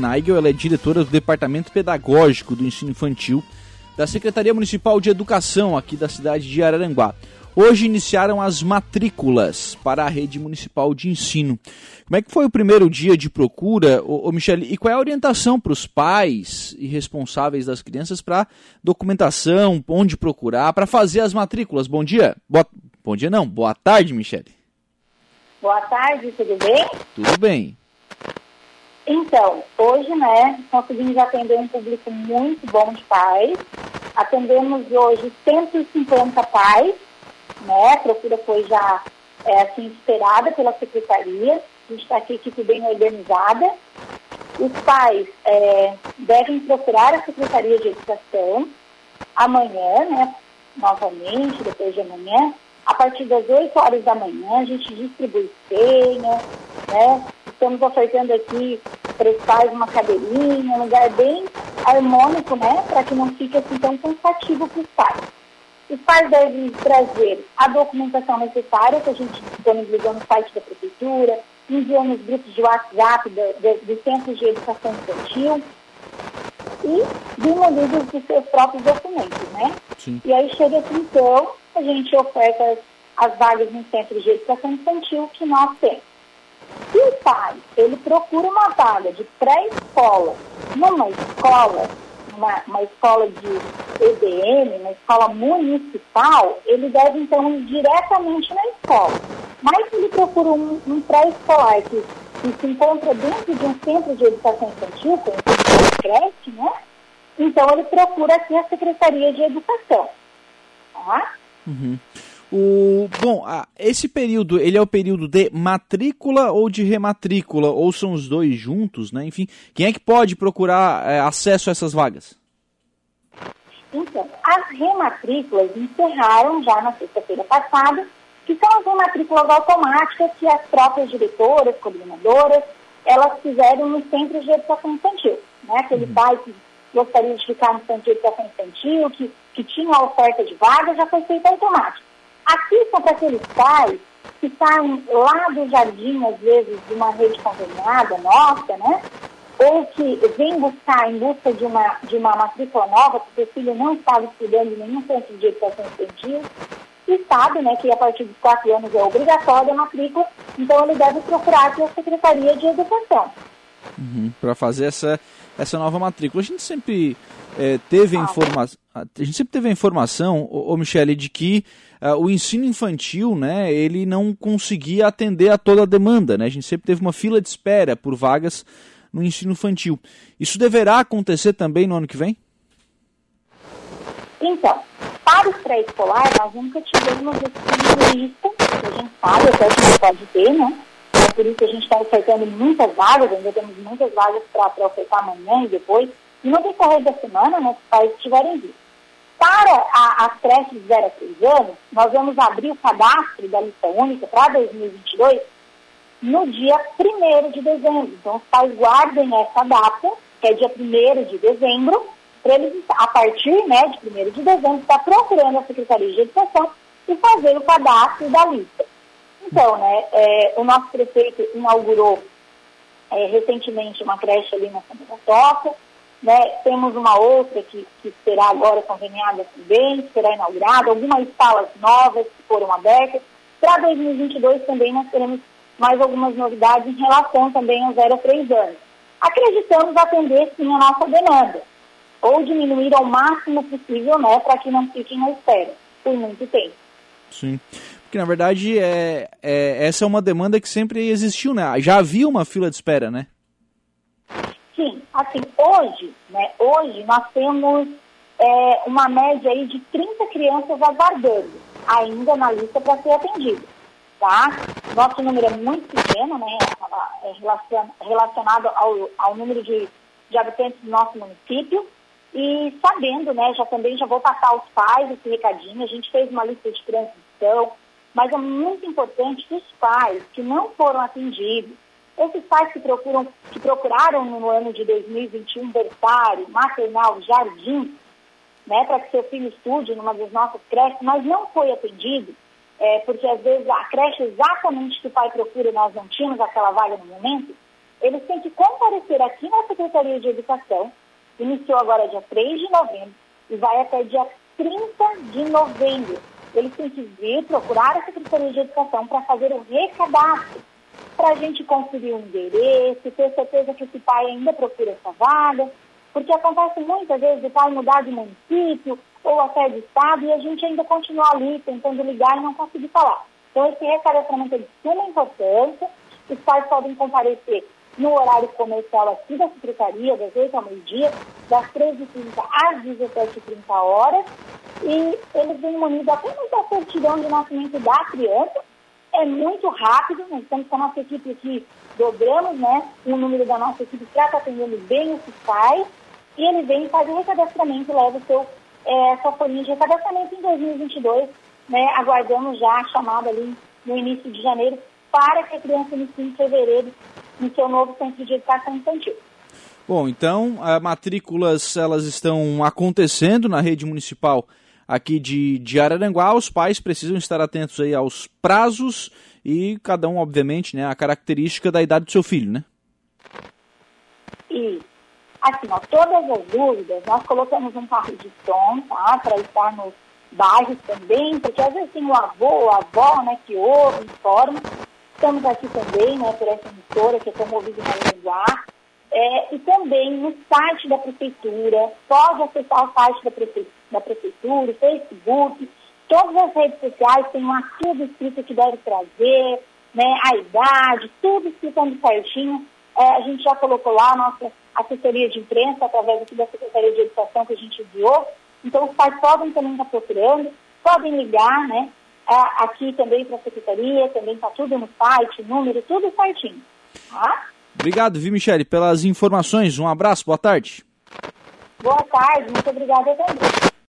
Nigel, ela é diretora do Departamento Pedagógico do Ensino Infantil da Secretaria Municipal de Educação aqui da cidade de Araranguá. Hoje iniciaram as matrículas para a rede municipal de ensino. Como é que foi o primeiro dia de procura, ô, ô Michele? E qual é a orientação para os pais e responsáveis das crianças para documentação, onde procurar, para fazer as matrículas? Bom dia. Boa... Bom dia não, boa tarde, Michele. Boa tarde, tudo bem? Tudo bem. Então, hoje, né, conseguimos atender um público muito bom de pais. Atendemos hoje 150 pais, né? A procura foi já é, assim, esperada pela secretaria. A gente está aqui, equipe bem organizada. Os pais é, devem procurar a Secretaria de Educação amanhã, né? Novamente, depois de amanhã, a partir das 8 horas da manhã, a gente distribui senha, né? Estamos ofertando aqui pais uma cadeirinha, um lugar bem harmônico, né? Para que não fique assim tão cansativo para os pais. Os pais devem trazer a documentação necessária que a gente disponibilizou no site da prefeitura, enviou nos grupos de WhatsApp dos centros de educação infantil e demolidos dos seus próprios documentos, né? Sim. E aí chega aqui então, a gente oferta as vagas no centro de educação infantil que nós temos. Se o pai ele procura uma vaga de pré-escola numa escola, uma, uma escola de EDM, uma escola municipal, ele deve então ir diretamente na escola. Mas se ele procura um, um pré-escolar que, que, se encontra dentro de um centro de educação infantil, como o creche, né? Então ele procura aqui a Secretaria de Educação. Tá? Uhum. O, bom, esse período, ele é o período de matrícula ou de rematrícula, ou são os dois juntos, né? Enfim, quem é que pode procurar é, acesso a essas vagas? Então, as rematrículas encerraram já na sexta-feira passada, que são as rematrículas automáticas que as próprias diretoras, coordenadoras, elas fizeram no centro de educação infantil, né? Aquele uhum. pai que gostaria de ficar no centro de educação infantil, que, que tinha a oferta de vaga, já foi feita automática. São para aqueles pais que saem lá do jardim, às vezes, de uma rede conveniada nossa, né? Ou que vem buscar em busca de uma, de uma matrícula nova, porque o filho não estava estudando em nenhum centro de educação infantil, e sabe né, que a partir dos quatro anos é obrigatória a matrícula, então ele deve procurar a Secretaria de Educação. Uhum, para fazer essa, essa nova matrícula. A gente sempre é, teve a informação. A gente sempre teve a informação, ô, ô Michele, de que uh, o ensino infantil, né, ele não conseguia atender a toda a demanda, né? A gente sempre teve uma fila de espera por vagas no ensino infantil. Isso deverá acontecer também no ano que vem? Então, para os pré-escolares, nós nunca tivemos esse lista, que a gente sabe, até que não pode ter, né? Por isso que a gente está ofertando muitas vagas, ainda temos muitas vagas para ofertar amanhã e depois. E no decorrer da semana, né, se os pais estiverem visto. Para a, as creches de 0 a 3 anos, nós vamos abrir o cadastro da lista única para 2022 no dia 1 de dezembro. Então, os pais guardem essa data, que é dia 1 de dezembro, para eles, a partir né, de 1 de dezembro, estar procurando a Secretaria de Educação e fazer o cadastro da lista. Então, né, é, o nosso prefeito inaugurou é, recentemente uma creche ali na Santa Toca, né? Temos uma outra que, que será agora conveniada também, que será inaugurada, algumas salas novas que foram abertas. Para 2022 também nós teremos mais algumas novidades em relação também aos 0 a 3 anos. Acreditamos atender sim a nossa demanda, ou diminuir ao máximo possível, né, para que não fiquem na espera por muito tempo. Sim. Porque na verdade é, é, essa é uma demanda que sempre existiu, né? Já havia uma fila de espera, né? Sim, assim, hoje, né, hoje nós temos é, uma média aí de 30 crianças aguardando ainda na lista para ser atendido, tá? Nosso número é muito pequeno, né, é relacionado ao, ao número de, de habitantes do nosso município, e sabendo, né, já também já vou passar aos pais esse recadinho, a gente fez uma lista de transição, mas é muito importante que os pais que não foram atendidos, esses pais que, procuram, que procuraram no ano de 2021 berçário, maternal, jardim, né, para que seu filho estude numa das nossas creches, mas não foi atendido, é, porque às vezes a creche exatamente que o pai procura, nós não tínhamos aquela vaga no momento, eles têm que comparecer aqui na Secretaria de Educação, iniciou agora dia 3 de novembro e vai até dia 30 de novembro. Eles têm que vir procurar a Secretaria de Educação para fazer o recadastro, para a gente conferir o endereço, ter certeza que esse pai ainda procura essa vaga, porque acontece muitas vezes o pai mudar de município ou até de estado e a gente ainda continua ali tentando ligar e não conseguir falar. Então, esse recadastramento é de suma importância. Os pais podem comparecer no horário comercial aqui da Secretaria, das 8 ao meio-dia, das 13h30 às 17h30 horas. E eles vêm munidos apenas da certidão de nascimento da criança. É muito rápido, nós estamos com a nossa equipe aqui, dobramos né, o número da nossa equipe para estar atendendo bem os pais. E ele vem e faz o recadastramento, leva o seu, é, sua folhinha de recadastramento em 2022, né, aguardamos já a chamada ali no início de janeiro para que a criança inicie em fevereiro no seu novo centro de educação infantil. Bom, então, as matrículas elas estão acontecendo na rede municipal aqui de, de Araranguá. Os pais precisam estar atentos aí aos prazos e cada um, obviamente, né, a característica da idade do seu filho, né? E, assim, ó, todas as dúvidas, nós colocamos um carro de som, tá, para estar nos bairros também, porque às vezes tem o avô, a avó, né, que ouve, informa, Estamos aqui também, né, por essa emissora que é promovida em Aranguá. É, e também no site da prefeitura, pode acessar o site da, prefe da prefeitura, Facebook, todas as redes sociais tem lá tudo escrito que deve trazer, né, a idade, tudo explicando certinho. É, a gente já colocou lá a nossa assessoria de imprensa, através aqui da Secretaria de Educação que a gente enviou. Então, os pais podem também estar procurando, podem ligar, né? É, aqui também para a secretaria, também está tudo no site, número, tudo certinho. Tá? Obrigado, viu, Michele, pelas informações. Um abraço, boa tarde. Boa tarde, muito obrigada também.